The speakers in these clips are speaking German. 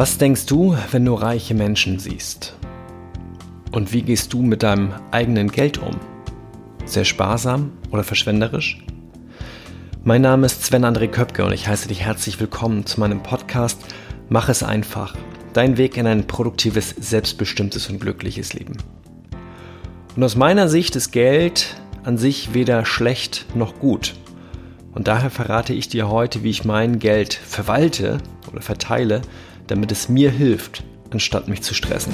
Was denkst du, wenn du reiche Menschen siehst? Und wie gehst du mit deinem eigenen Geld um? Sehr sparsam oder verschwenderisch? Mein Name ist Sven André Köpke und ich heiße dich herzlich willkommen zu meinem Podcast Mach es einfach. Dein Weg in ein produktives, selbstbestimmtes und glückliches Leben. Und aus meiner Sicht ist Geld an sich weder schlecht noch gut. Und daher verrate ich dir heute, wie ich mein Geld verwalte oder verteile, damit es mir hilft, anstatt mich zu stressen.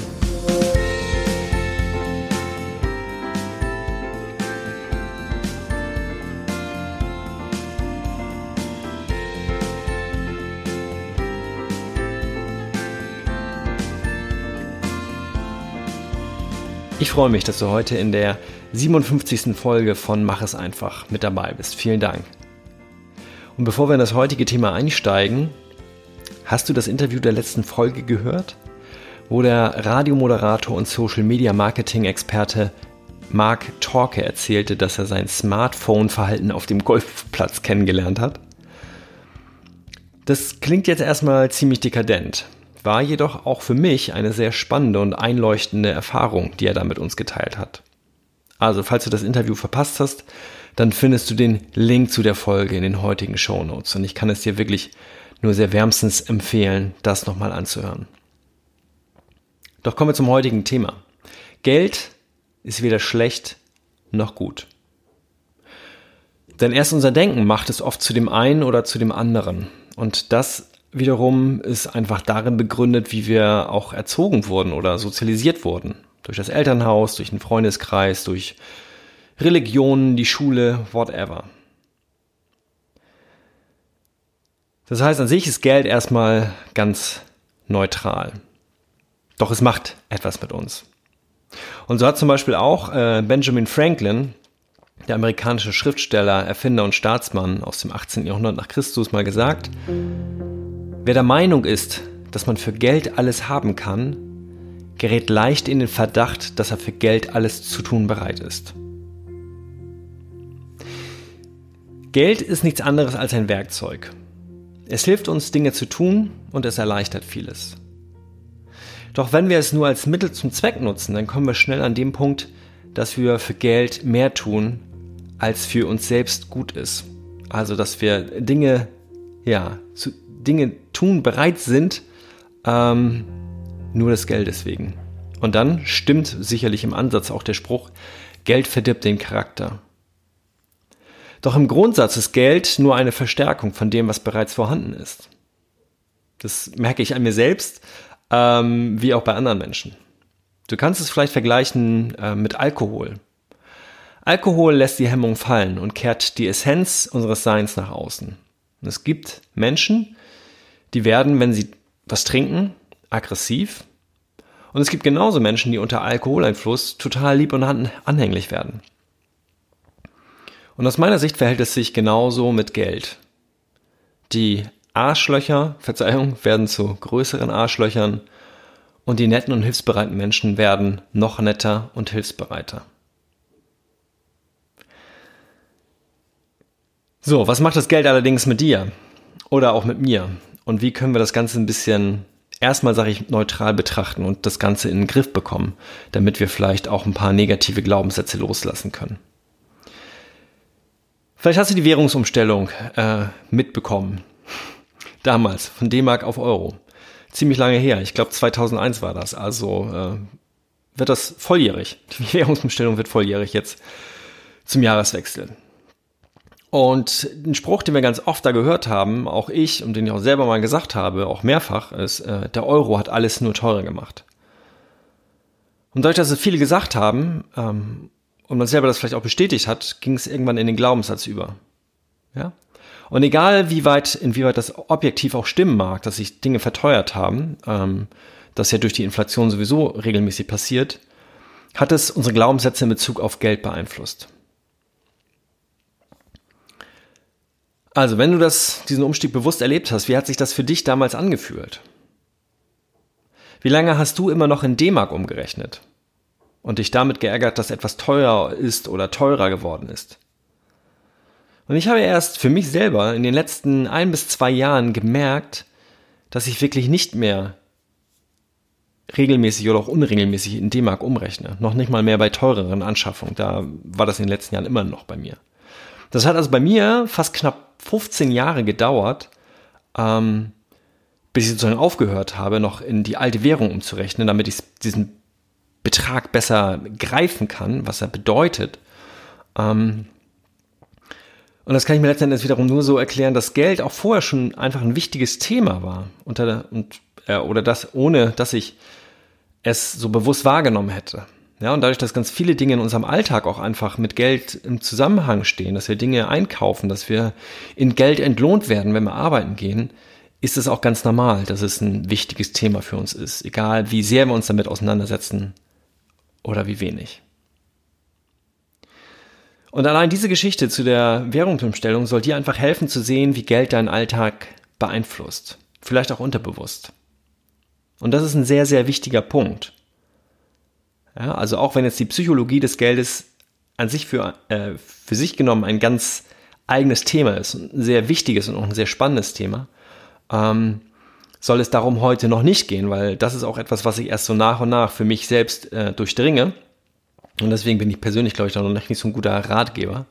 Ich freue mich, dass du heute in der 57. Folge von Mach es einfach mit dabei bist. Vielen Dank. Und bevor wir in das heutige Thema einsteigen, hast du das Interview der letzten Folge gehört, wo der Radiomoderator und Social Media Marketing Experte Mark Torke erzählte, dass er sein Smartphone-Verhalten auf dem Golfplatz kennengelernt hat? Das klingt jetzt erstmal ziemlich dekadent, war jedoch auch für mich eine sehr spannende und einleuchtende Erfahrung, die er da mit uns geteilt hat. Also, falls du das Interview verpasst hast, dann findest du den Link zu der Folge in den heutigen Show Notes. Und ich kann es dir wirklich nur sehr wärmstens empfehlen, das nochmal anzuhören. Doch kommen wir zum heutigen Thema. Geld ist weder schlecht noch gut. Denn erst unser Denken macht es oft zu dem einen oder zu dem anderen. Und das wiederum ist einfach darin begründet, wie wir auch erzogen wurden oder sozialisiert wurden. Durch das Elternhaus, durch den Freundeskreis, durch Religionen, die Schule, whatever. Das heißt, an sich ist Geld erstmal ganz neutral. Doch es macht etwas mit uns. Und so hat zum Beispiel auch äh, Benjamin Franklin, der amerikanische Schriftsteller, Erfinder und Staatsmann aus dem 18. Jahrhundert nach Christus, mal gesagt, wer der Meinung ist, dass man für Geld alles haben kann, gerät leicht in den Verdacht, dass er für Geld alles zu tun bereit ist. Geld ist nichts anderes als ein Werkzeug. Es hilft uns, Dinge zu tun und es erleichtert vieles. Doch wenn wir es nur als Mittel zum Zweck nutzen, dann kommen wir schnell an dem Punkt, dass wir für Geld mehr tun, als für uns selbst gut ist. Also, dass wir Dinge, ja, zu, Dinge tun bereit sind, ähm, nur des Geldes wegen. Und dann stimmt sicherlich im Ansatz auch der Spruch, Geld verdirbt den Charakter. Doch im Grundsatz ist Geld nur eine Verstärkung von dem, was bereits vorhanden ist. Das merke ich an mir selbst, ähm, wie auch bei anderen Menschen. Du kannst es vielleicht vergleichen äh, mit Alkohol. Alkohol lässt die Hemmung fallen und kehrt die Essenz unseres Seins nach außen. Und es gibt Menschen, die werden, wenn sie was trinken, aggressiv. Und es gibt genauso Menschen, die unter Alkoholeinfluss total lieb und anhänglich werden. Und aus meiner Sicht verhält es sich genauso mit Geld. Die Arschlöcher, Verzeihung, werden zu größeren Arschlöchern und die netten und hilfsbereiten Menschen werden noch netter und hilfsbereiter. So, was macht das Geld allerdings mit dir? Oder auch mit mir? Und wie können wir das Ganze ein bisschen erstmal, sage ich, neutral betrachten und das Ganze in den Griff bekommen, damit wir vielleicht auch ein paar negative Glaubenssätze loslassen können? Vielleicht hast du die Währungsumstellung äh, mitbekommen. Damals, von D-Mark auf Euro. Ziemlich lange her. Ich glaube 2001 war das. Also äh, wird das volljährig. Die Währungsumstellung wird volljährig jetzt zum Jahreswechsel. Und ein Spruch, den wir ganz oft da gehört haben, auch ich und den ich auch selber mal gesagt habe, auch mehrfach, ist, äh, der Euro hat alles nur teurer gemacht. Und dadurch, dass es viele gesagt haben, ähm, und man selber das vielleicht auch bestätigt hat, ging es irgendwann in den Glaubenssatz über. Ja? Und egal wie weit, inwieweit das objektiv auch stimmen mag, dass sich Dinge verteuert haben, ähm, das ja durch die Inflation sowieso regelmäßig passiert, hat es unsere Glaubenssätze in Bezug auf Geld beeinflusst. Also, wenn du das, diesen Umstieg bewusst erlebt hast, wie hat sich das für dich damals angefühlt? Wie lange hast du immer noch in D-Mark umgerechnet? Und dich damit geärgert, dass etwas teuer ist oder teurer geworden ist. Und ich habe erst für mich selber in den letzten ein bis zwei Jahren gemerkt, dass ich wirklich nicht mehr regelmäßig oder auch unregelmäßig in D-Mark umrechne. Noch nicht mal mehr bei teureren Anschaffungen. Da war das in den letzten Jahren immer noch bei mir. Das hat also bei mir fast knapp 15 Jahre gedauert, ähm, bis ich sozusagen aufgehört habe, noch in die alte Währung umzurechnen, damit ich diesen Betrag besser greifen kann, was er bedeutet. Ähm, und das kann ich mir letztendlich wiederum nur so erklären, dass Geld auch vorher schon einfach ein wichtiges Thema war. Unter, und, äh, oder das, ohne dass ich es so bewusst wahrgenommen hätte. Ja, und dadurch, dass ganz viele Dinge in unserem Alltag auch einfach mit Geld im Zusammenhang stehen, dass wir Dinge einkaufen, dass wir in Geld entlohnt werden, wenn wir arbeiten gehen, ist es auch ganz normal, dass es ein wichtiges Thema für uns ist, egal wie sehr wir uns damit auseinandersetzen oder wie wenig. Und allein diese Geschichte zu der Währungsumstellung soll dir einfach helfen zu sehen, wie Geld deinen Alltag beeinflusst, vielleicht auch unterbewusst. Und das ist ein sehr, sehr wichtiger Punkt. Ja, also auch wenn jetzt die Psychologie des Geldes an sich für, äh, für sich genommen ein ganz eigenes Thema ist, ein sehr wichtiges und auch ein sehr spannendes Thema, ähm, soll es darum heute noch nicht gehen, weil das ist auch etwas, was ich erst so nach und nach für mich selbst äh, durchdringe. Und deswegen bin ich persönlich, glaube ich, noch nicht so ein guter Ratgeber.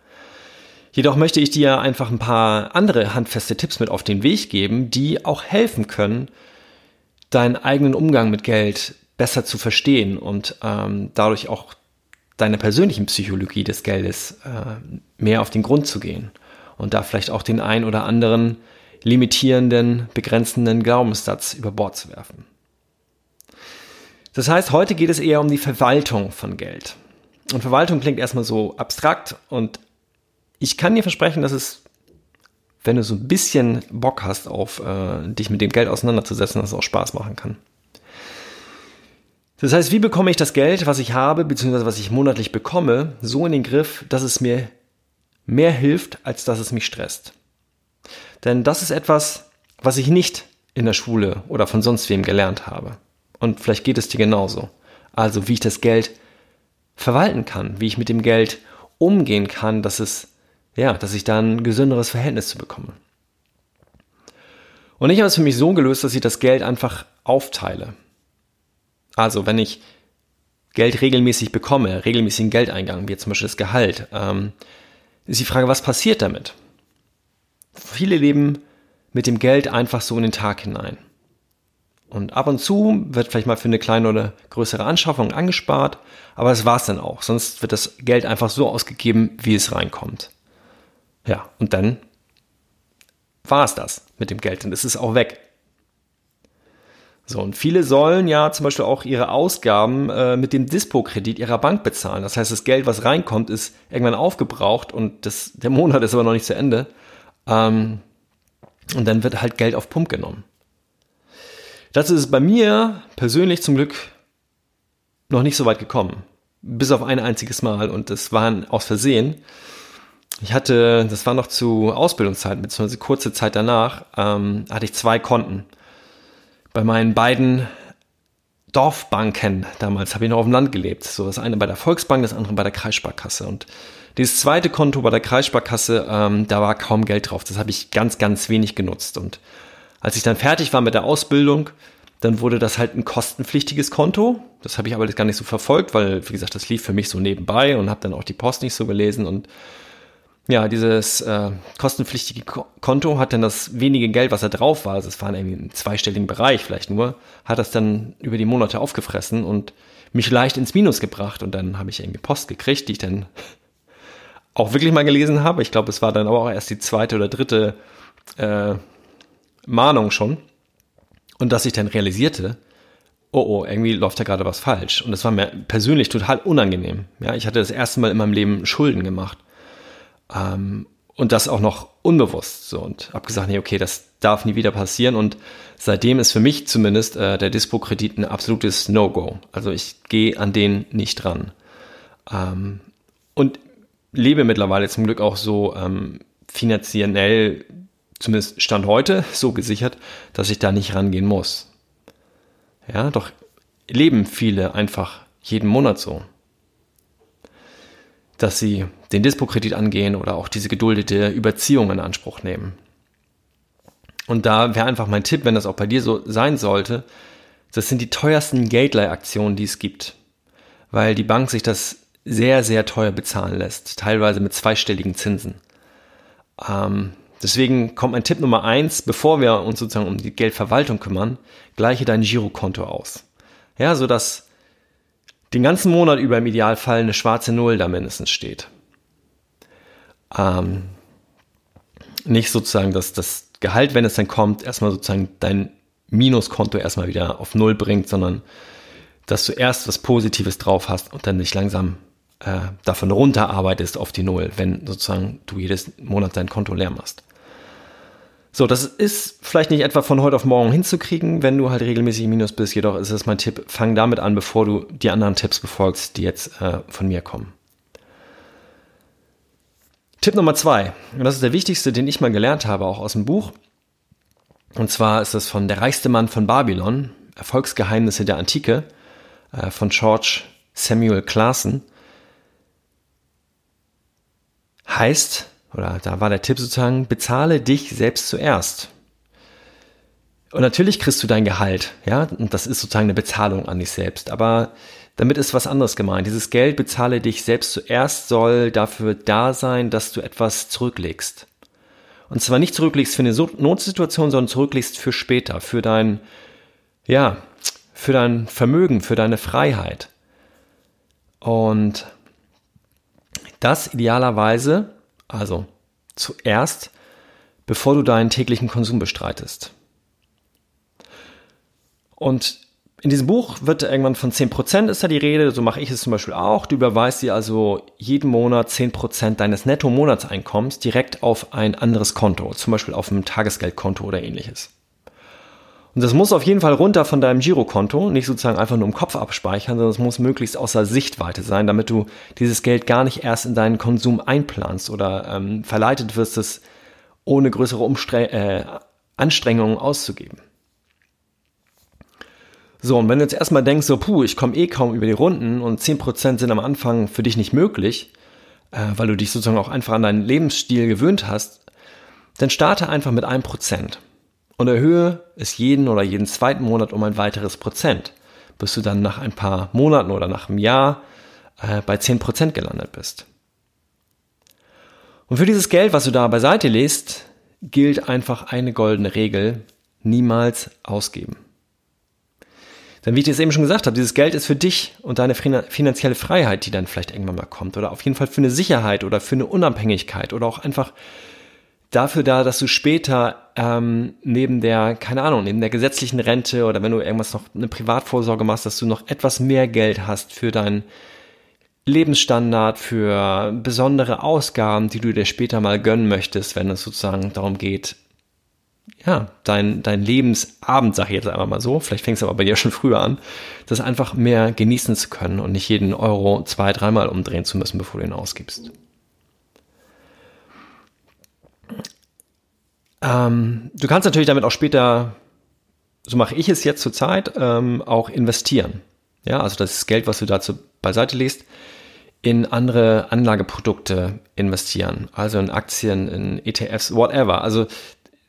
Jedoch möchte ich dir einfach ein paar andere handfeste Tipps mit auf den Weg geben, die auch helfen können, deinen eigenen Umgang mit Geld besser zu verstehen und ähm, dadurch auch deiner persönlichen Psychologie des Geldes äh, mehr auf den Grund zu gehen und da vielleicht auch den ein oder anderen limitierenden, begrenzenden Glaubenssatz über Bord zu werfen. Das heißt, heute geht es eher um die Verwaltung von Geld. Und Verwaltung klingt erstmal so abstrakt und ich kann dir versprechen, dass es, wenn du so ein bisschen Bock hast, auf äh, dich mit dem Geld auseinanderzusetzen, dass es auch Spaß machen kann. Das heißt, wie bekomme ich das Geld, was ich habe, beziehungsweise was ich monatlich bekomme, so in den Griff, dass es mir mehr hilft, als dass es mich stresst? Denn das ist etwas, was ich nicht in der Schule oder von sonst wem gelernt habe. Und vielleicht geht es dir genauso. Also wie ich das Geld verwalten kann, wie ich mit dem Geld umgehen kann, dass es, ja, dass ich da ein gesünderes Verhältnis zu bekomme. Und ich habe es für mich so gelöst, dass ich das Geld einfach aufteile. Also wenn ich Geld regelmäßig bekomme, regelmäßigen Geldeingang, wie zum Beispiel das Gehalt, ähm, ist die Frage, was passiert damit? Viele leben mit dem Geld einfach so in den Tag hinein. Und ab und zu wird vielleicht mal für eine kleine oder größere Anschaffung angespart, aber das war's dann auch. Sonst wird das Geld einfach so ausgegeben, wie es reinkommt. Ja, und dann war es das mit dem Geld und es ist auch weg. So, und viele sollen ja zum Beispiel auch ihre Ausgaben äh, mit dem Dispo-Kredit ihrer Bank bezahlen. Das heißt, das Geld, was reinkommt, ist irgendwann aufgebraucht und das, der Monat ist aber noch nicht zu Ende. Ähm, und dann wird halt Geld auf Pump genommen. Das ist bei mir persönlich zum Glück noch nicht so weit gekommen. Bis auf ein einziges Mal und das war aus Versehen. Ich hatte, das war noch zu Ausbildungszeiten, beziehungsweise kurze Zeit danach, ähm, hatte ich zwei Konten bei meinen beiden Dorfbanken damals habe ich noch auf dem Land gelebt. So das eine bei der Volksbank, das andere bei der Kreissparkasse. Und dieses zweite Konto bei der Kreissparkasse, ähm, da war kaum Geld drauf. Das habe ich ganz, ganz wenig genutzt. Und als ich dann fertig war mit der Ausbildung, dann wurde das halt ein kostenpflichtiges Konto. Das habe ich aber gar nicht so verfolgt, weil, wie gesagt, das lief für mich so nebenbei und habe dann auch die Post nicht so gelesen. Und ja, dieses äh, kostenpflichtige Konto hat dann das wenige Geld, was da drauf war, also es war in einem zweistelligen Bereich vielleicht nur, hat das dann über die Monate aufgefressen und mich leicht ins Minus gebracht. Und dann habe ich irgendwie Post gekriegt, die ich dann auch wirklich mal gelesen habe. Ich glaube, es war dann aber auch erst die zweite oder dritte äh, Mahnung schon. Und dass ich dann realisierte, oh oh, irgendwie läuft da gerade was falsch. Und das war mir persönlich total unangenehm. Ja, ich hatte das erste Mal in meinem Leben Schulden gemacht. Ähm, und das auch noch unbewusst. So, und habe gesagt, nee, okay, das darf nie wieder passieren. Und seitdem ist für mich zumindest äh, der Dispo-Kredit ein absolutes No-Go. Also ich gehe an den nicht ran. Ähm, und lebe mittlerweile zum Glück auch so ähm, finanziell, zumindest Stand heute, so gesichert, dass ich da nicht rangehen muss. Ja, doch leben viele einfach jeden Monat so dass sie den Dispo-Kredit angehen oder auch diese geduldete Überziehung in Anspruch nehmen. Und da wäre einfach mein Tipp, wenn das auch bei dir so sein sollte, Das sind die teuersten Geldleihaktionen, die es gibt, weil die Bank sich das sehr, sehr teuer bezahlen lässt, teilweise mit zweistelligen Zinsen. Ähm, deswegen kommt mein Tipp Nummer eins, bevor wir uns sozusagen um die Geldverwaltung kümmern, gleiche dein Girokonto aus. Ja, so dass den ganzen Monat über im Idealfall eine schwarze Null da mindestens steht. Ähm, nicht sozusagen, dass das Gehalt, wenn es dann kommt, erstmal sozusagen dein Minuskonto erstmal wieder auf Null bringt, sondern dass du erst was Positives drauf hast und dann dich langsam äh, davon runterarbeitest auf die Null, wenn sozusagen du jedes Monat dein Konto leer machst. So, das ist vielleicht nicht etwa von heute auf morgen hinzukriegen, wenn du halt regelmäßig im Minus bist. Jedoch ist es mein Tipp, fang damit an, bevor du die anderen Tipps befolgst, die jetzt äh, von mir kommen. Tipp Nummer zwei, und das ist der wichtigste, den ich mal gelernt habe, auch aus dem Buch. Und zwar ist das von Der reichste Mann von Babylon, Erfolgsgeheimnisse der Antike, äh, von George Samuel Classen. Heißt, oder da war der Tipp sozusagen, bezahle dich selbst zuerst. Und natürlich kriegst du dein Gehalt, ja, und das ist sozusagen eine Bezahlung an dich selbst. Aber damit ist was anderes gemeint. Dieses Geld bezahle dich selbst zuerst soll dafür da sein, dass du etwas zurücklegst. Und zwar nicht zurücklegst für eine Notsituation, sondern zurücklegst für später, für dein, ja, für dein Vermögen, für deine Freiheit. Und das idealerweise, also zuerst, bevor du deinen täglichen Konsum bestreitest. Und in diesem Buch wird irgendwann von 10% ist da die Rede, so mache ich es zum Beispiel auch. Du überweist dir also jeden Monat 10% deines Netto-Monatseinkommens direkt auf ein anderes Konto, zum Beispiel auf ein Tagesgeldkonto oder ähnliches. Und das muss auf jeden Fall runter von deinem Girokonto, nicht sozusagen einfach nur im Kopf abspeichern, sondern es muss möglichst außer Sichtweite sein, damit du dieses Geld gar nicht erst in deinen Konsum einplanst oder ähm, verleitet wirst, es ohne größere Umstre äh, Anstrengungen auszugeben. So, und wenn du jetzt erstmal denkst, so, puh, ich komme eh kaum über die Runden und 10% sind am Anfang für dich nicht möglich, äh, weil du dich sozusagen auch einfach an deinen Lebensstil gewöhnt hast, dann starte einfach mit 1% und erhöhe es jeden oder jeden zweiten Monat um ein weiteres Prozent, bis du dann nach ein paar Monaten oder nach einem Jahr äh, bei 10% gelandet bist. Und für dieses Geld, was du da beiseite legst, gilt einfach eine goldene Regel, niemals ausgeben. Denn wie ich es eben schon gesagt habe, dieses Geld ist für dich und deine finanzielle Freiheit, die dann vielleicht irgendwann mal kommt, oder auf jeden Fall für eine Sicherheit oder für eine Unabhängigkeit oder auch einfach dafür da, dass du später ähm, neben der, keine Ahnung, neben der gesetzlichen Rente oder wenn du irgendwas noch eine Privatvorsorge machst, dass du noch etwas mehr Geld hast für deinen Lebensstandard, für besondere Ausgaben, die du dir später mal gönnen möchtest, wenn es sozusagen darum geht, ja, dein, dein Lebensabend, sag ich jetzt einfach mal so, vielleicht fängst du aber bei dir schon früher an, das einfach mehr genießen zu können und nicht jeden Euro zwei, dreimal umdrehen zu müssen, bevor du ihn ausgibst. Ähm, du kannst natürlich damit auch später, so mache ich es jetzt zurzeit, ähm, auch investieren. Ja, also das Geld, was du dazu beiseite legst, in andere Anlageprodukte investieren. Also in Aktien, in ETFs, whatever. Also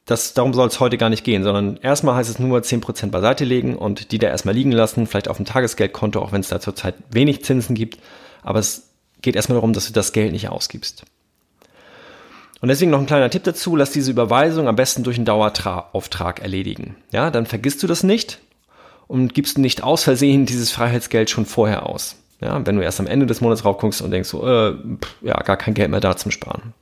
das, darum soll es heute gar nicht gehen, sondern erstmal heißt es nur 10% beiseite legen und die da erstmal liegen lassen, vielleicht auf dem Tagesgeldkonto, auch wenn es da zurzeit wenig Zinsen gibt. Aber es geht erstmal darum, dass du das Geld nicht ausgibst. Und deswegen noch ein kleiner Tipp dazu, lass diese Überweisung am besten durch einen Dauerauftrag erledigen. Ja, dann vergisst du das nicht und gibst nicht aus Versehen dieses Freiheitsgeld schon vorher aus. Ja, wenn du erst am Ende des Monats raufguckst und denkst so, äh, ja, gar kein Geld mehr da zum Sparen.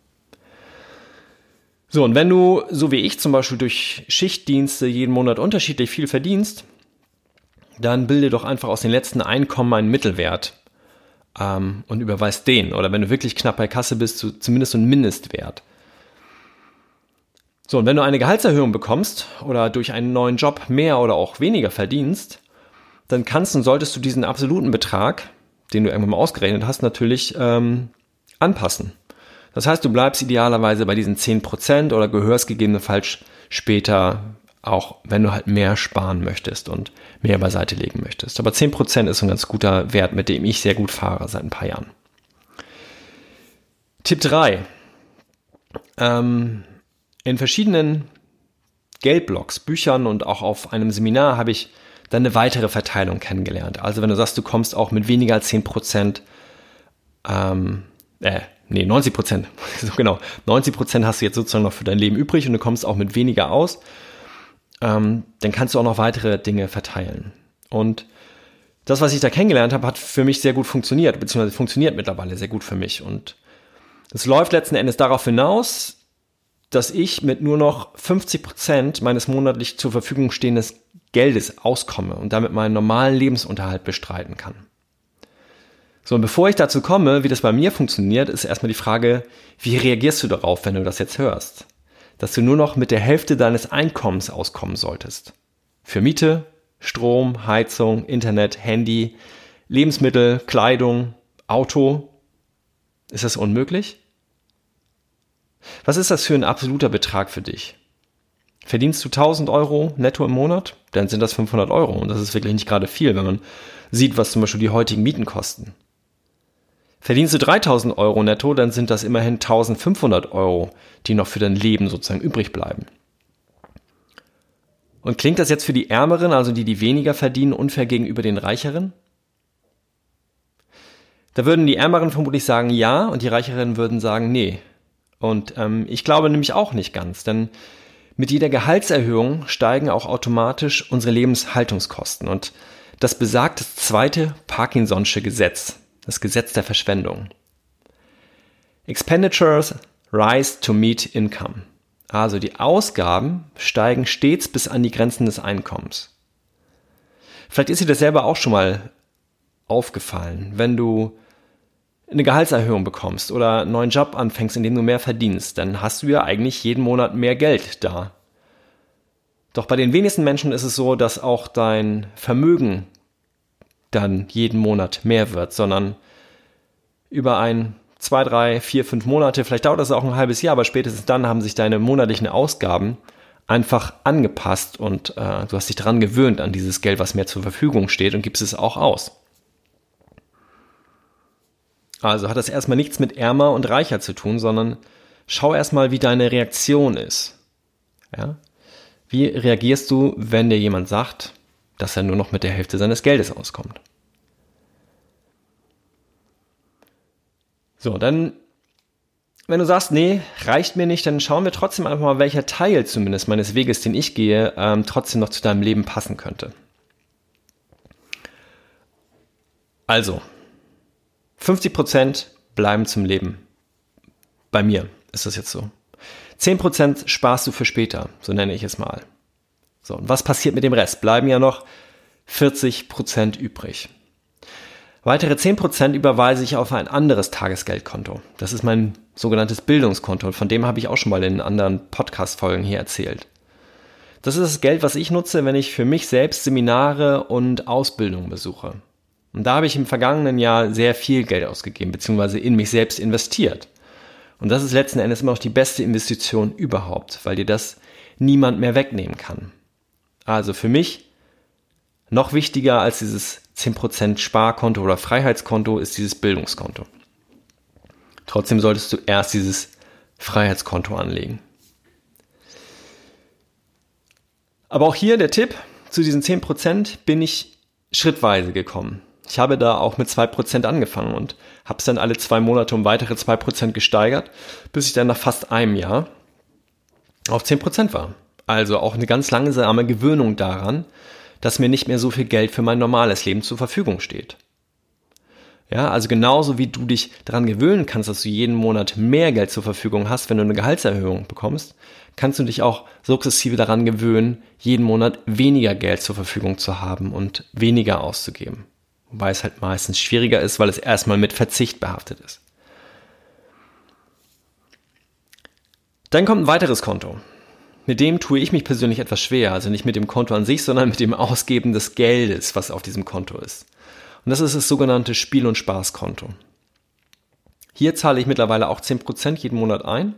So, und wenn du, so wie ich zum Beispiel durch Schichtdienste jeden Monat unterschiedlich viel verdienst, dann bilde doch einfach aus den letzten Einkommen einen Mittelwert ähm, und überweist den. Oder wenn du wirklich knapp bei Kasse bist, so zumindest so einen Mindestwert. So, und wenn du eine Gehaltserhöhung bekommst oder durch einen neuen Job mehr oder auch weniger verdienst, dann kannst und solltest du diesen absoluten Betrag, den du irgendwann mal ausgerechnet hast, natürlich ähm, anpassen. Das heißt, du bleibst idealerweise bei diesen 10% oder gehörst gegebenenfalls später auch wenn du halt mehr sparen möchtest und mehr beiseite legen möchtest. Aber 10% ist ein ganz guter Wert, mit dem ich sehr gut fahre seit ein paar Jahren. Tipp 3. Ähm, in verschiedenen Geldblogs, Büchern und auch auf einem Seminar habe ich dann eine weitere Verteilung kennengelernt. Also wenn du sagst, du kommst auch mit weniger als 10 Prozent, ähm, äh, nee, 90 Prozent, so genau, 90 Prozent hast du jetzt sozusagen noch für dein Leben übrig und du kommst auch mit weniger aus, ähm, dann kannst du auch noch weitere Dinge verteilen. Und das, was ich da kennengelernt habe, hat für mich sehr gut funktioniert, beziehungsweise funktioniert mittlerweile sehr gut für mich. Und es läuft letzten Endes darauf hinaus, dass ich mit nur noch 50 Prozent meines monatlich zur Verfügung stehenden Geldes auskomme und damit meinen normalen Lebensunterhalt bestreiten kann. So, und bevor ich dazu komme, wie das bei mir funktioniert, ist erstmal die Frage, wie reagierst du darauf, wenn du das jetzt hörst? Dass du nur noch mit der Hälfte deines Einkommens auskommen solltest. Für Miete, Strom, Heizung, Internet, Handy, Lebensmittel, Kleidung, Auto. Ist das unmöglich? Was ist das für ein absoluter Betrag für dich? Verdienst du 1000 Euro netto im Monat? Dann sind das 500 Euro und das ist wirklich nicht gerade viel, wenn man sieht, was zum Beispiel die heutigen Mieten kosten. Verdienst du 3000 Euro netto, dann sind das immerhin 1500 Euro, die noch für dein Leben sozusagen übrig bleiben. Und klingt das jetzt für die Ärmeren, also die, die weniger verdienen, unfair gegenüber den Reicheren? Da würden die Ärmeren vermutlich sagen ja und die Reicheren würden sagen nee. Und ähm, ich glaube nämlich auch nicht ganz, denn mit jeder Gehaltserhöhung steigen auch automatisch unsere Lebenshaltungskosten. Und das besagt das zweite Parkinson'sche Gesetz, das Gesetz der Verschwendung. Expenditures rise to meet income. Also die Ausgaben steigen stets bis an die Grenzen des Einkommens. Vielleicht ist dir das selber auch schon mal aufgefallen, wenn du eine Gehaltserhöhung bekommst oder einen neuen Job anfängst, in dem du mehr verdienst, dann hast du ja eigentlich jeden Monat mehr Geld da. Doch bei den wenigsten Menschen ist es so, dass auch dein Vermögen dann jeden Monat mehr wird, sondern über ein, zwei, drei, vier, fünf Monate, vielleicht dauert das auch ein halbes Jahr, aber spätestens dann haben sich deine monatlichen Ausgaben einfach angepasst und äh, du hast dich daran gewöhnt an dieses Geld, was mehr zur Verfügung steht und gibst es auch aus. Also hat das erstmal nichts mit ärmer und reicher zu tun, sondern schau erstmal, wie deine Reaktion ist. Ja? Wie reagierst du, wenn dir jemand sagt, dass er nur noch mit der Hälfte seines Geldes auskommt? So, dann, wenn du sagst, nee, reicht mir nicht, dann schauen wir trotzdem einfach mal, welcher Teil zumindest meines Weges, den ich gehe, ähm, trotzdem noch zu deinem Leben passen könnte. Also, 50% bleiben zum Leben. Bei mir ist das jetzt so. 10% sparst du für später, so nenne ich es mal. So, und was passiert mit dem Rest? Bleiben ja noch 40% übrig. Weitere 10% überweise ich auf ein anderes Tagesgeldkonto. Das ist mein sogenanntes Bildungskonto. Von dem habe ich auch schon mal in anderen Podcast-Folgen hier erzählt. Das ist das Geld, was ich nutze, wenn ich für mich selbst Seminare und Ausbildungen besuche. Und da habe ich im vergangenen Jahr sehr viel Geld ausgegeben, beziehungsweise in mich selbst investiert. Und das ist letzten Endes immer noch die beste Investition überhaupt, weil dir das niemand mehr wegnehmen kann. Also für mich noch wichtiger als dieses 10% Sparkonto oder Freiheitskonto ist dieses Bildungskonto. Trotzdem solltest du erst dieses Freiheitskonto anlegen. Aber auch hier der Tipp, zu diesen 10% bin ich schrittweise gekommen. Ich habe da auch mit zwei Prozent angefangen und habe es dann alle zwei Monate um weitere zwei Prozent gesteigert, bis ich dann nach fast einem Jahr auf zehn Prozent war. Also auch eine ganz langsame Gewöhnung daran, dass mir nicht mehr so viel Geld für mein normales Leben zur Verfügung steht. Ja, also genauso wie du dich daran gewöhnen kannst, dass du jeden Monat mehr Geld zur Verfügung hast, wenn du eine Gehaltserhöhung bekommst, kannst du dich auch sukzessive daran gewöhnen, jeden Monat weniger Geld zur Verfügung zu haben und weniger auszugeben. Wobei es halt meistens schwieriger ist, weil es erstmal mit Verzicht behaftet ist. Dann kommt ein weiteres Konto. Mit dem tue ich mich persönlich etwas schwer, also nicht mit dem Konto an sich, sondern mit dem Ausgeben des Geldes, was auf diesem Konto ist. Und das ist das sogenannte Spiel- und Spaßkonto. Hier zahle ich mittlerweile auch 10% jeden Monat ein.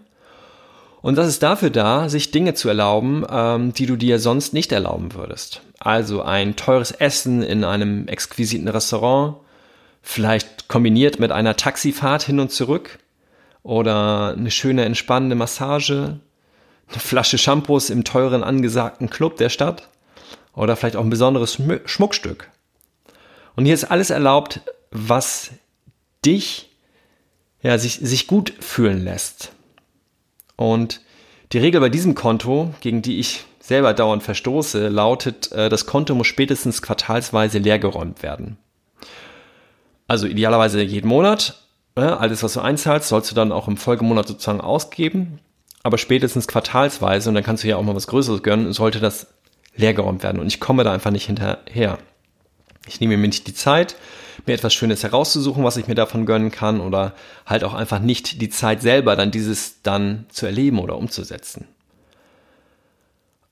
Und das ist dafür da, sich Dinge zu erlauben, ähm, die du dir sonst nicht erlauben würdest. Also ein teures Essen in einem exquisiten Restaurant, vielleicht kombiniert mit einer Taxifahrt hin und zurück oder eine schöne entspannende Massage, eine Flasche Shampoos im teuren angesagten Club der Stadt oder vielleicht auch ein besonderes Schmuckstück. Und hier ist alles erlaubt, was dich ja, sich, sich gut fühlen lässt. Und die Regel bei diesem Konto, gegen die ich selber dauernd verstoße, lautet, äh, das Konto muss spätestens quartalsweise leergeräumt werden. Also idealerweise jeden Monat. Ne, alles, was du einzahlst, sollst du dann auch im Folgemonat sozusagen ausgeben. Aber spätestens quartalsweise, und dann kannst du ja auch mal was Größeres gönnen, sollte das leergeräumt werden. Und ich komme da einfach nicht hinterher. Ich nehme mir nicht die Zeit, mir etwas Schönes herauszusuchen, was ich mir davon gönnen kann oder halt auch einfach nicht die Zeit selber, dann dieses dann zu erleben oder umzusetzen.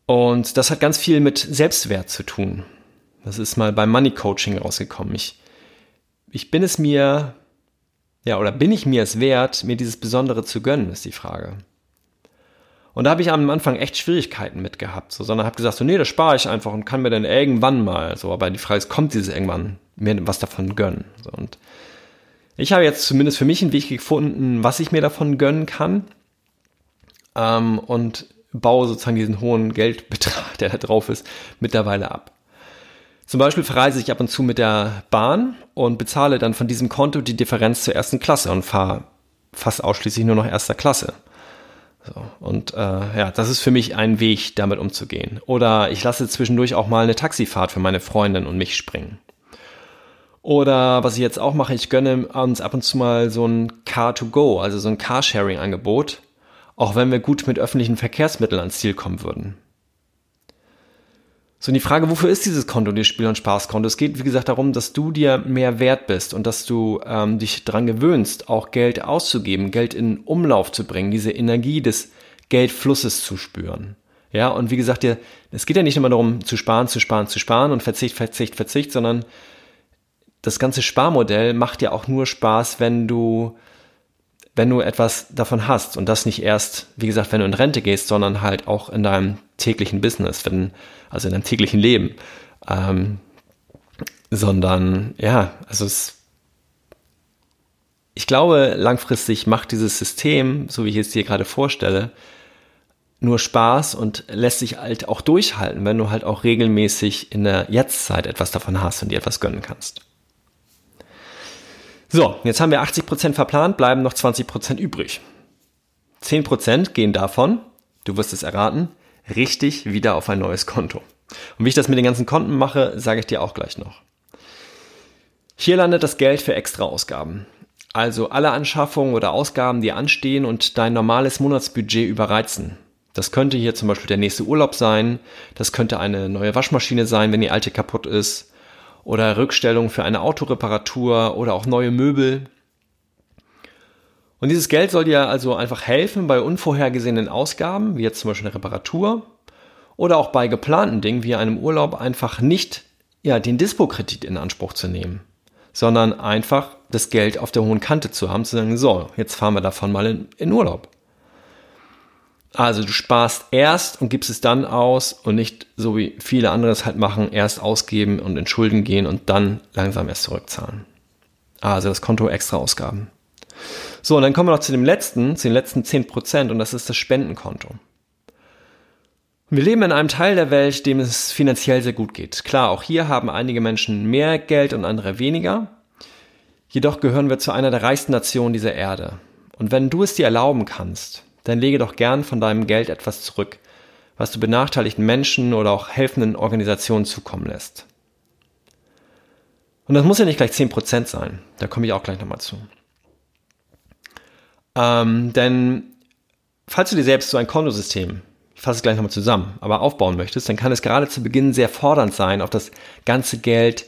Und das hat ganz viel mit Selbstwert zu tun. Das ist mal beim Money Coaching rausgekommen. Ich, ich bin es mir, ja, oder bin ich mir es wert, mir dieses Besondere zu gönnen, ist die Frage. Und da habe ich am Anfang echt Schwierigkeiten mit gehabt, so, sondern habe gesagt, so, nee, das spare ich einfach und kann mir dann irgendwann mal, so, aber die Frage ist, kommt dieses irgendwann, mir was davon gönnen, so, und ich habe jetzt zumindest für mich einen Weg gefunden, was ich mir davon gönnen kann, ähm, und baue sozusagen diesen hohen Geldbetrag, der da drauf ist, mittlerweile ab. Zum Beispiel verreise ich ab und zu mit der Bahn und bezahle dann von diesem Konto die Differenz zur ersten Klasse und fahre fast ausschließlich nur noch erster Klasse. So, und äh, ja, das ist für mich ein Weg, damit umzugehen. Oder ich lasse zwischendurch auch mal eine Taxifahrt für meine Freundin und mich springen. Oder was ich jetzt auch mache, ich gönne uns ab und zu mal so ein Car-to-Go, also so ein Carsharing-Angebot, auch wenn wir gut mit öffentlichen Verkehrsmitteln ans Ziel kommen würden. So, und die Frage, wofür ist dieses Konto, dieses Spiel- und Spaßkonto? Es geht, wie gesagt, darum, dass du dir mehr wert bist und dass du ähm, dich dran gewöhnst, auch Geld auszugeben, Geld in Umlauf zu bringen, diese Energie des Geldflusses zu spüren. Ja, und wie gesagt, es geht ja nicht immer darum, zu sparen, zu sparen, zu sparen und Verzicht, Verzicht, Verzicht, sondern das ganze Sparmodell macht ja auch nur Spaß, wenn du wenn du etwas davon hast und das nicht erst, wie gesagt, wenn du in Rente gehst, sondern halt auch in deinem täglichen Business, wenn, also in deinem täglichen Leben, ähm, sondern ja, also es, ich glaube, langfristig macht dieses System, so wie ich es dir gerade vorstelle, nur Spaß und lässt sich halt auch durchhalten, wenn du halt auch regelmäßig in der Jetztzeit etwas davon hast und dir etwas gönnen kannst. So, jetzt haben wir 80% verplant, bleiben noch 20% übrig. 10% gehen davon, du wirst es erraten, richtig wieder auf ein neues Konto. Und wie ich das mit den ganzen Konten mache, sage ich dir auch gleich noch. Hier landet das Geld für extra Ausgaben. Also alle Anschaffungen oder Ausgaben, die anstehen und dein normales Monatsbudget überreizen. Das könnte hier zum Beispiel der nächste Urlaub sein, das könnte eine neue Waschmaschine sein, wenn die alte kaputt ist, oder Rückstellung für eine Autoreparatur oder auch neue Möbel. Und dieses Geld soll dir also einfach helfen bei unvorhergesehenen Ausgaben, wie jetzt zum Beispiel eine Reparatur oder auch bei geplanten Dingen wie einem Urlaub einfach nicht ja, den Dispo-Kredit in Anspruch zu nehmen, sondern einfach das Geld auf der hohen Kante zu haben, zu sagen, so, jetzt fahren wir davon mal in, in Urlaub. Also du sparst erst und gibst es dann aus und nicht so wie viele andere es halt machen, erst ausgeben und in Schulden gehen und dann langsam erst zurückzahlen. Also das Konto extra Ausgaben. So, und dann kommen wir noch zu dem letzten, zu den letzten 10% und das ist das Spendenkonto. Wir leben in einem Teil der Welt, dem es finanziell sehr gut geht. Klar, auch hier haben einige Menschen mehr Geld und andere weniger. Jedoch gehören wir zu einer der reichsten Nationen dieser Erde. Und wenn du es dir erlauben kannst, dann lege doch gern von deinem Geld etwas zurück, was du benachteiligten Menschen oder auch helfenden Organisationen zukommen lässt. Und das muss ja nicht gleich 10% sein, da komme ich auch gleich nochmal zu. Ähm, denn falls du dir selbst so ein Kontosystem, ich fasse es gleich nochmal zusammen, aber aufbauen möchtest, dann kann es gerade zu Beginn sehr fordernd sein, auf das ganze Geld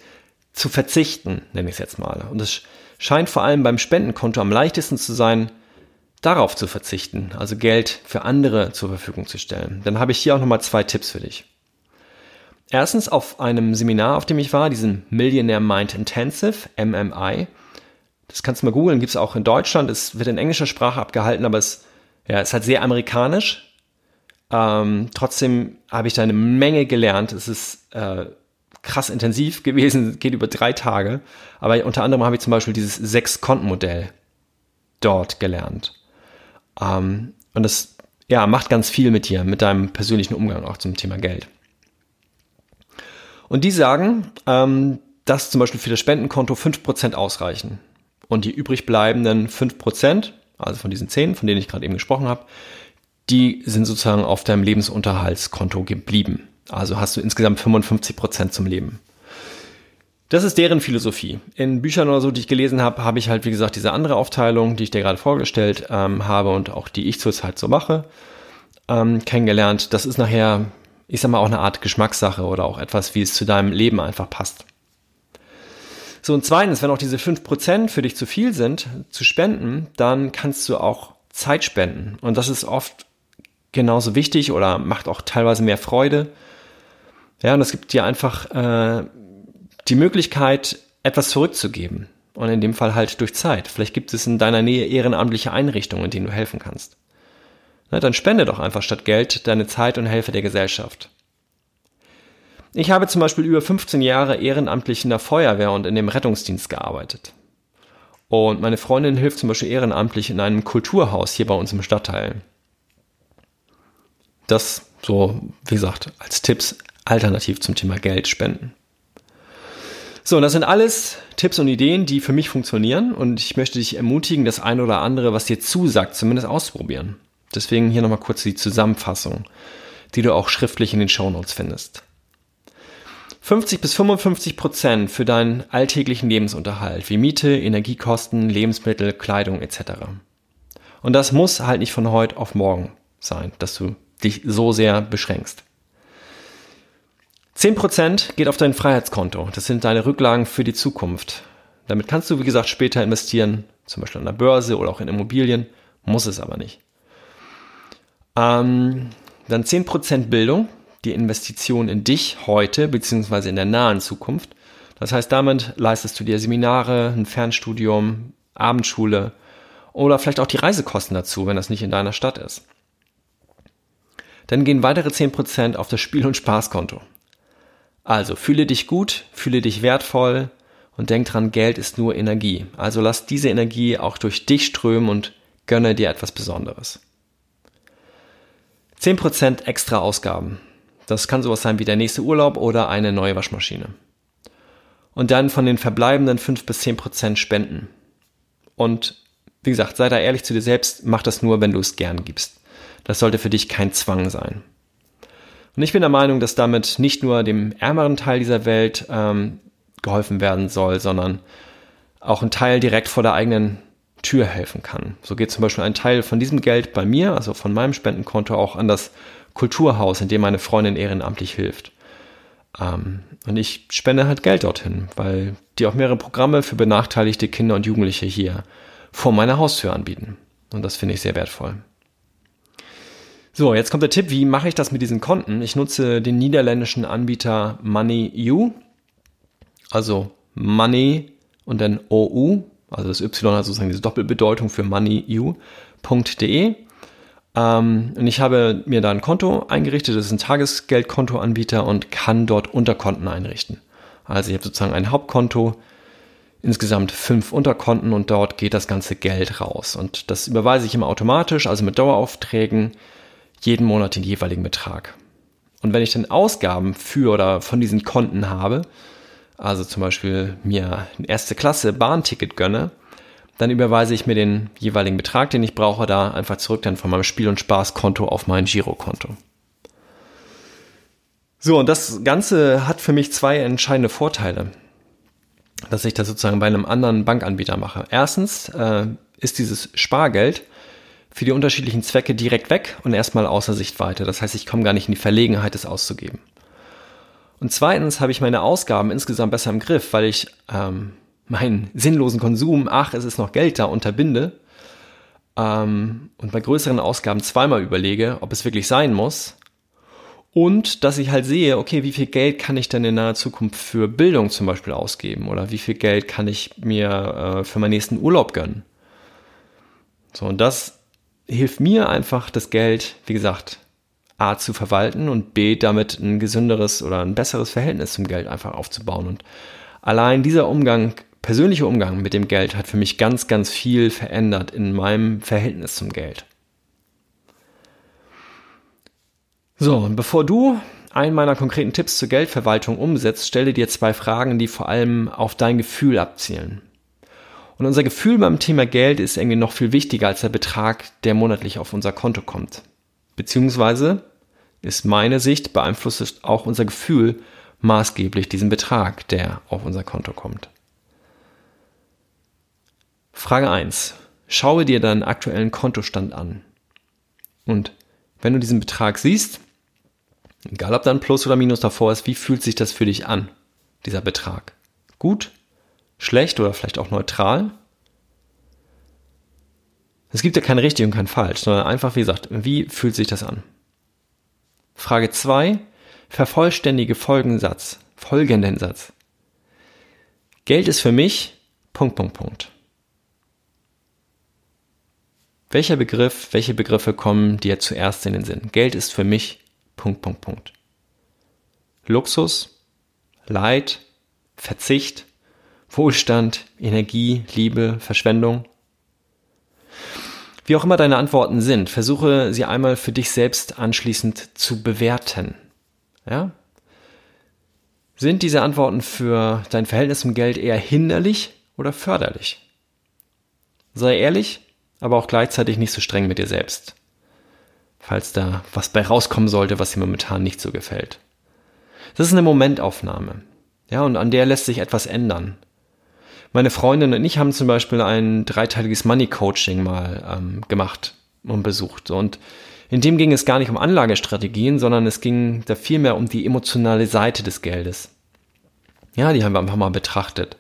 zu verzichten, nenne ich es jetzt mal. Und es scheint vor allem beim Spendenkonto am leichtesten zu sein, darauf zu verzichten, also Geld für andere zur Verfügung zu stellen, dann habe ich hier auch nochmal zwei Tipps für dich. Erstens auf einem Seminar, auf dem ich war, diesem Millionaire Mind Intensive, MMI. Das kannst du mal googeln, gibt es auch in Deutschland. Es wird in englischer Sprache abgehalten, aber es ja, ist halt sehr amerikanisch. Ähm, trotzdem habe ich da eine Menge gelernt. Es ist äh, krass intensiv gewesen, geht über drei Tage. Aber unter anderem habe ich zum Beispiel dieses Sechs-Konten-Modell dort gelernt. Ähm, und das ja, macht ganz viel mit dir, mit deinem persönlichen Umgang auch zum Thema Geld. Und die sagen, ähm, dass zum Beispiel für das Spendenkonto 5% ausreichen. Und die übrig bleibenden 5%, also von diesen 10, von denen ich gerade eben gesprochen habe, die sind sozusagen auf deinem Lebensunterhaltskonto geblieben. Also hast du insgesamt 55% zum Leben. Das ist deren Philosophie. In Büchern oder so, die ich gelesen habe, habe ich halt, wie gesagt, diese andere Aufteilung, die ich dir gerade vorgestellt ähm, habe und auch die ich zurzeit so mache, ähm, kennengelernt. Das ist nachher, ich sag mal, auch eine Art Geschmackssache oder auch etwas, wie es zu deinem Leben einfach passt. So, und zweitens, wenn auch diese 5% für dich zu viel sind, zu spenden, dann kannst du auch Zeit spenden. Und das ist oft genauso wichtig oder macht auch teilweise mehr Freude. Ja, und es gibt dir einfach äh, die Möglichkeit, etwas zurückzugeben. Und in dem Fall halt durch Zeit. Vielleicht gibt es in deiner Nähe ehrenamtliche Einrichtungen, in denen du helfen kannst. Na, dann spende doch einfach statt Geld deine Zeit und helfe der Gesellschaft. Ich habe zum Beispiel über 15 Jahre ehrenamtlich in der Feuerwehr und in dem Rettungsdienst gearbeitet. Und meine Freundin hilft zum Beispiel ehrenamtlich in einem Kulturhaus hier bei uns im Stadtteil. Das so, wie gesagt, als Tipps alternativ zum Thema Geld spenden. So, und das sind alles Tipps und Ideen, die für mich funktionieren und ich möchte dich ermutigen, das eine oder andere, was dir zusagt, zumindest auszuprobieren. Deswegen hier nochmal kurz die Zusammenfassung, die du auch schriftlich in den Shownotes findest. 50 bis 55 Prozent für deinen alltäglichen Lebensunterhalt, wie Miete, Energiekosten, Lebensmittel, Kleidung etc. Und das muss halt nicht von heute auf morgen sein, dass du dich so sehr beschränkst. 10% geht auf dein Freiheitskonto. Das sind deine Rücklagen für die Zukunft. Damit kannst du, wie gesagt, später investieren, zum Beispiel an der Börse oder auch in Immobilien, muss es aber nicht. Ähm, dann 10% Bildung, die Investition in dich heute bzw. in der nahen Zukunft. Das heißt, damit leistest du dir Seminare, ein Fernstudium, Abendschule oder vielleicht auch die Reisekosten dazu, wenn das nicht in deiner Stadt ist. Dann gehen weitere 10% auf das Spiel- und Spaßkonto. Also fühle dich gut, fühle dich wertvoll und denk dran, Geld ist nur Energie. Also lass diese Energie auch durch dich strömen und gönne dir etwas Besonderes. 10% extra Ausgaben. Das kann sowas sein wie der nächste Urlaub oder eine neue Waschmaschine. Und dann von den verbleibenden 5 bis 10% spenden. Und wie gesagt, sei da ehrlich zu dir selbst, mach das nur, wenn du es gern gibst. Das sollte für dich kein Zwang sein. Und ich bin der Meinung, dass damit nicht nur dem ärmeren Teil dieser Welt ähm, geholfen werden soll, sondern auch ein Teil direkt vor der eigenen Tür helfen kann. So geht zum Beispiel ein Teil von diesem Geld bei mir, also von meinem Spendenkonto, auch an das Kulturhaus, in dem meine Freundin ehrenamtlich hilft. Ähm, und ich spende halt Geld dorthin, weil die auch mehrere Programme für benachteiligte Kinder und Jugendliche hier vor meiner Haustür anbieten. Und das finde ich sehr wertvoll. So, jetzt kommt der Tipp, wie mache ich das mit diesen Konten? Ich nutze den niederländischen Anbieter MoneyU, also Money und dann OU, also das Y hat sozusagen diese Doppelbedeutung für moneyu.de. Ähm, und ich habe mir da ein Konto eingerichtet, das ist ein Tagesgeldkontoanbieter und kann dort Unterkonten einrichten. Also ich habe sozusagen ein Hauptkonto, insgesamt fünf Unterkonten und dort geht das ganze Geld raus. Und das überweise ich immer automatisch, also mit Daueraufträgen jeden Monat den jeweiligen Betrag. Und wenn ich dann Ausgaben für oder von diesen Konten habe, also zum Beispiel mir ein erste Klasse Bahnticket gönne, dann überweise ich mir den jeweiligen Betrag, den ich brauche, da einfach zurück dann von meinem Spiel- und Spaßkonto auf mein Girokonto. So, und das Ganze hat für mich zwei entscheidende Vorteile, dass ich das sozusagen bei einem anderen Bankanbieter mache. Erstens äh, ist dieses Spargeld für die unterschiedlichen Zwecke direkt weg und erstmal außer Sichtweite. Das heißt, ich komme gar nicht in die Verlegenheit, es auszugeben. Und zweitens habe ich meine Ausgaben insgesamt besser im Griff, weil ich ähm, meinen sinnlosen Konsum, ach, es ist noch Geld da, unterbinde ähm, und bei größeren Ausgaben zweimal überlege, ob es wirklich sein muss. Und dass ich halt sehe, okay, wie viel Geld kann ich denn in naher Zukunft für Bildung zum Beispiel ausgeben? Oder wie viel Geld kann ich mir äh, für meinen nächsten Urlaub gönnen? So, und das hilft mir einfach, das Geld, wie gesagt, A zu verwalten und B damit ein gesünderes oder ein besseres Verhältnis zum Geld einfach aufzubauen. Und allein dieser Umgang, persönliche Umgang mit dem Geld hat für mich ganz, ganz viel verändert in meinem Verhältnis zum Geld. So, und bevor du einen meiner konkreten Tipps zur Geldverwaltung umsetzt, stelle dir zwei Fragen, die vor allem auf dein Gefühl abzielen. Und unser Gefühl beim Thema Geld ist irgendwie noch viel wichtiger als der Betrag, der monatlich auf unser Konto kommt. Beziehungsweise ist meine Sicht, beeinflusst auch unser Gefühl maßgeblich diesen Betrag, der auf unser Konto kommt. Frage 1. Schaue dir deinen aktuellen Kontostand an. Und wenn du diesen Betrag siehst, egal ob da ein Plus oder Minus davor ist, wie fühlt sich das für dich an, dieser Betrag? Gut, schlecht oder vielleicht auch neutral? Es gibt ja kein richtig und kein falsch, sondern einfach, wie gesagt, wie fühlt sich das an? Frage 2. Vervollständige folgenden Satz. Folgenden Satz. Geld ist für mich Punkt, Punkt, Punkt. Welcher Begriff, welche Begriffe kommen dir zuerst in den Sinn? Geld ist für mich Punkt, Punkt, Punkt. Luxus, Leid, Verzicht, Wohlstand, Energie, Liebe, Verschwendung. Wie auch immer deine Antworten sind, versuche sie einmal für dich selbst anschließend zu bewerten. Ja? Sind diese Antworten für dein Verhältnis zum Geld eher hinderlich oder förderlich? Sei ehrlich, aber auch gleichzeitig nicht so streng mit dir selbst. Falls da was bei rauskommen sollte, was dir momentan nicht so gefällt. Das ist eine Momentaufnahme. Ja, und an der lässt sich etwas ändern. Meine Freundin und ich haben zum Beispiel ein dreiteiliges Money Coaching mal ähm, gemacht und besucht. Und in dem ging es gar nicht um Anlagestrategien, sondern es ging da vielmehr um die emotionale Seite des Geldes. Ja, die haben wir einfach mal betrachtet.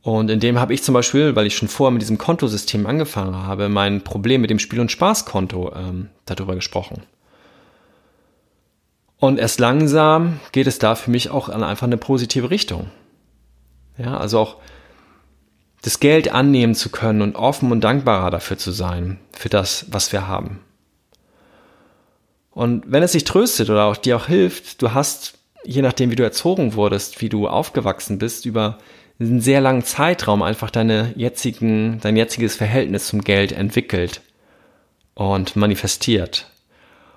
Und in dem habe ich zum Beispiel, weil ich schon vorher mit diesem Kontosystem angefangen habe, mein Problem mit dem Spiel- und Spaßkonto ähm, darüber gesprochen. Und erst langsam geht es da für mich auch an einfach eine positive Richtung. Ja, also auch das Geld annehmen zu können und offen und dankbarer dafür zu sein, für das, was wir haben. Und wenn es dich tröstet oder auch dir auch hilft, du hast, je nachdem wie du erzogen wurdest, wie du aufgewachsen bist, über einen sehr langen Zeitraum einfach deine jetzigen, dein jetziges Verhältnis zum Geld entwickelt und manifestiert.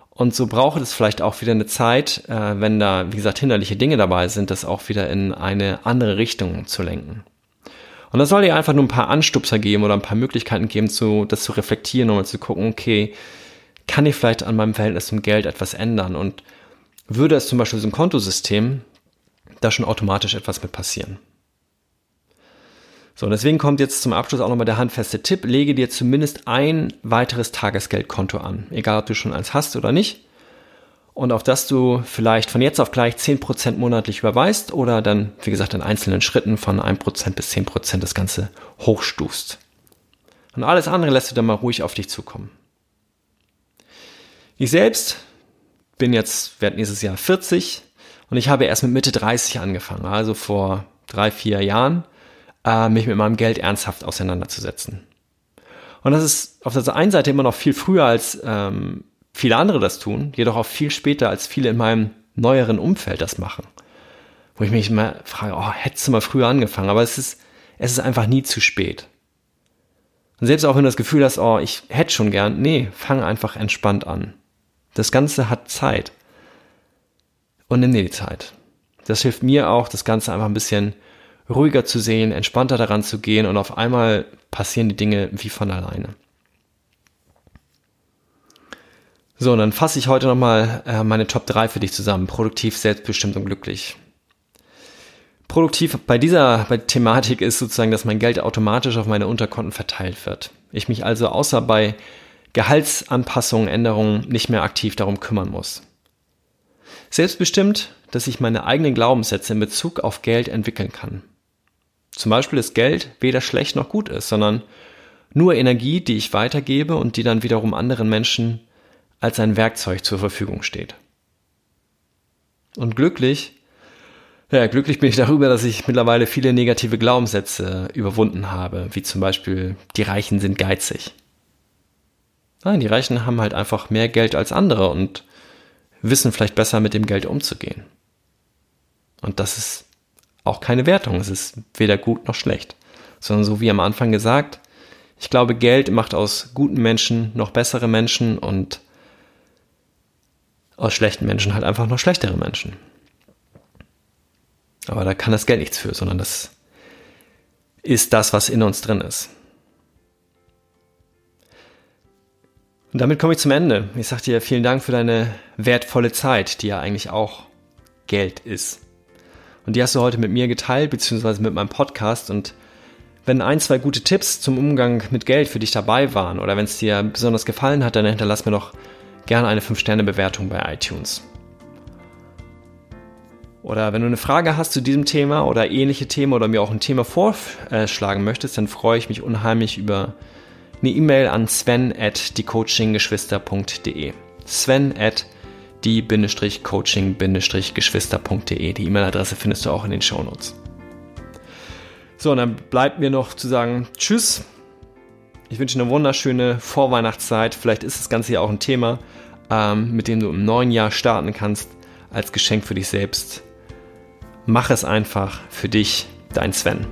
Und so braucht es vielleicht auch wieder eine Zeit, äh, wenn da, wie gesagt, hinderliche Dinge dabei sind, das auch wieder in eine andere Richtung zu lenken. Und das soll dir einfach nur ein paar Anstupser geben oder ein paar Möglichkeiten geben, zu, das zu reflektieren und mal zu gucken, okay, kann ich vielleicht an meinem Verhältnis zum Geld etwas ändern? Und würde es zum Beispiel so ein Kontosystem, da schon automatisch etwas mit passieren. So, und deswegen kommt jetzt zum Abschluss auch nochmal der handfeste Tipp. Lege dir zumindest ein weiteres Tagesgeldkonto an. Egal, ob du schon eins hast oder nicht und auf das du vielleicht von jetzt auf gleich 10% monatlich überweist oder dann, wie gesagt, in einzelnen Schritten von 1% bis 10% das Ganze hochstufst. Und alles andere lässt du dann mal ruhig auf dich zukommen. Ich selbst bin jetzt, werde nächstes Jahr 40 und ich habe erst mit Mitte 30 angefangen, also vor drei, vier Jahren, äh, mich mit meinem Geld ernsthaft auseinanderzusetzen. Und das ist auf der einen Seite immer noch viel früher als ähm, viele andere das tun, jedoch auch viel später, als viele in meinem neueren Umfeld das machen. Wo ich mich immer frage, oh, hättest du mal früher angefangen, aber es ist, es ist einfach nie zu spät. Und selbst auch wenn du das Gefühl hast, oh, ich hätte schon gern, nee, fang einfach entspannt an. Das Ganze hat Zeit. Und nimm dir die Zeit. Das hilft mir auch, das Ganze einfach ein bisschen ruhiger zu sehen, entspannter daran zu gehen und auf einmal passieren die Dinge wie von alleine. So, und dann fasse ich heute nochmal äh, meine Top 3 für dich zusammen. Produktiv, selbstbestimmt und glücklich. Produktiv bei dieser bei Thematik ist sozusagen, dass mein Geld automatisch auf meine Unterkonten verteilt wird. Ich mich also außer bei Gehaltsanpassungen, Änderungen nicht mehr aktiv darum kümmern muss. Selbstbestimmt, dass ich meine eigenen Glaubenssätze in Bezug auf Geld entwickeln kann. Zum Beispiel, dass Geld weder schlecht noch gut ist, sondern nur Energie, die ich weitergebe und die dann wiederum anderen Menschen als ein Werkzeug zur Verfügung steht. Und glücklich, ja, glücklich bin ich darüber, dass ich mittlerweile viele negative Glaubenssätze überwunden habe, wie zum Beispiel, die Reichen sind geizig. Nein, die Reichen haben halt einfach mehr Geld als andere und wissen vielleicht besser mit dem Geld umzugehen. Und das ist auch keine Wertung, es ist weder gut noch schlecht, sondern so wie am Anfang gesagt, ich glaube, Geld macht aus guten Menschen noch bessere Menschen und aus schlechten Menschen halt einfach noch schlechtere Menschen. Aber da kann das Geld nichts für, sondern das ist das, was in uns drin ist. Und damit komme ich zum Ende. Ich sage dir vielen Dank für deine wertvolle Zeit, die ja eigentlich auch Geld ist. Und die hast du heute mit mir geteilt, beziehungsweise mit meinem Podcast. Und wenn ein, zwei gute Tipps zum Umgang mit Geld für dich dabei waren oder wenn es dir besonders gefallen hat, dann hinterlass mir doch gerne eine 5-Sterne-Bewertung bei iTunes. Oder wenn du eine Frage hast zu diesem Thema oder ähnliche Themen oder mir auch ein Thema vorschlagen möchtest, dann freue ich mich unheimlich über eine E-Mail an sven at diecoachinggeschwister.de. Sven at die-coaching-geschwister.de. Die E-Mail-Adresse findest du auch in den Shownotes. So, und dann bleibt mir noch zu sagen Tschüss. Ich wünsche eine wunderschöne Vorweihnachtszeit. Vielleicht ist das Ganze ja auch ein Thema, ähm, mit dem du im neuen Jahr starten kannst, als Geschenk für dich selbst. Mach es einfach für dich, dein Sven.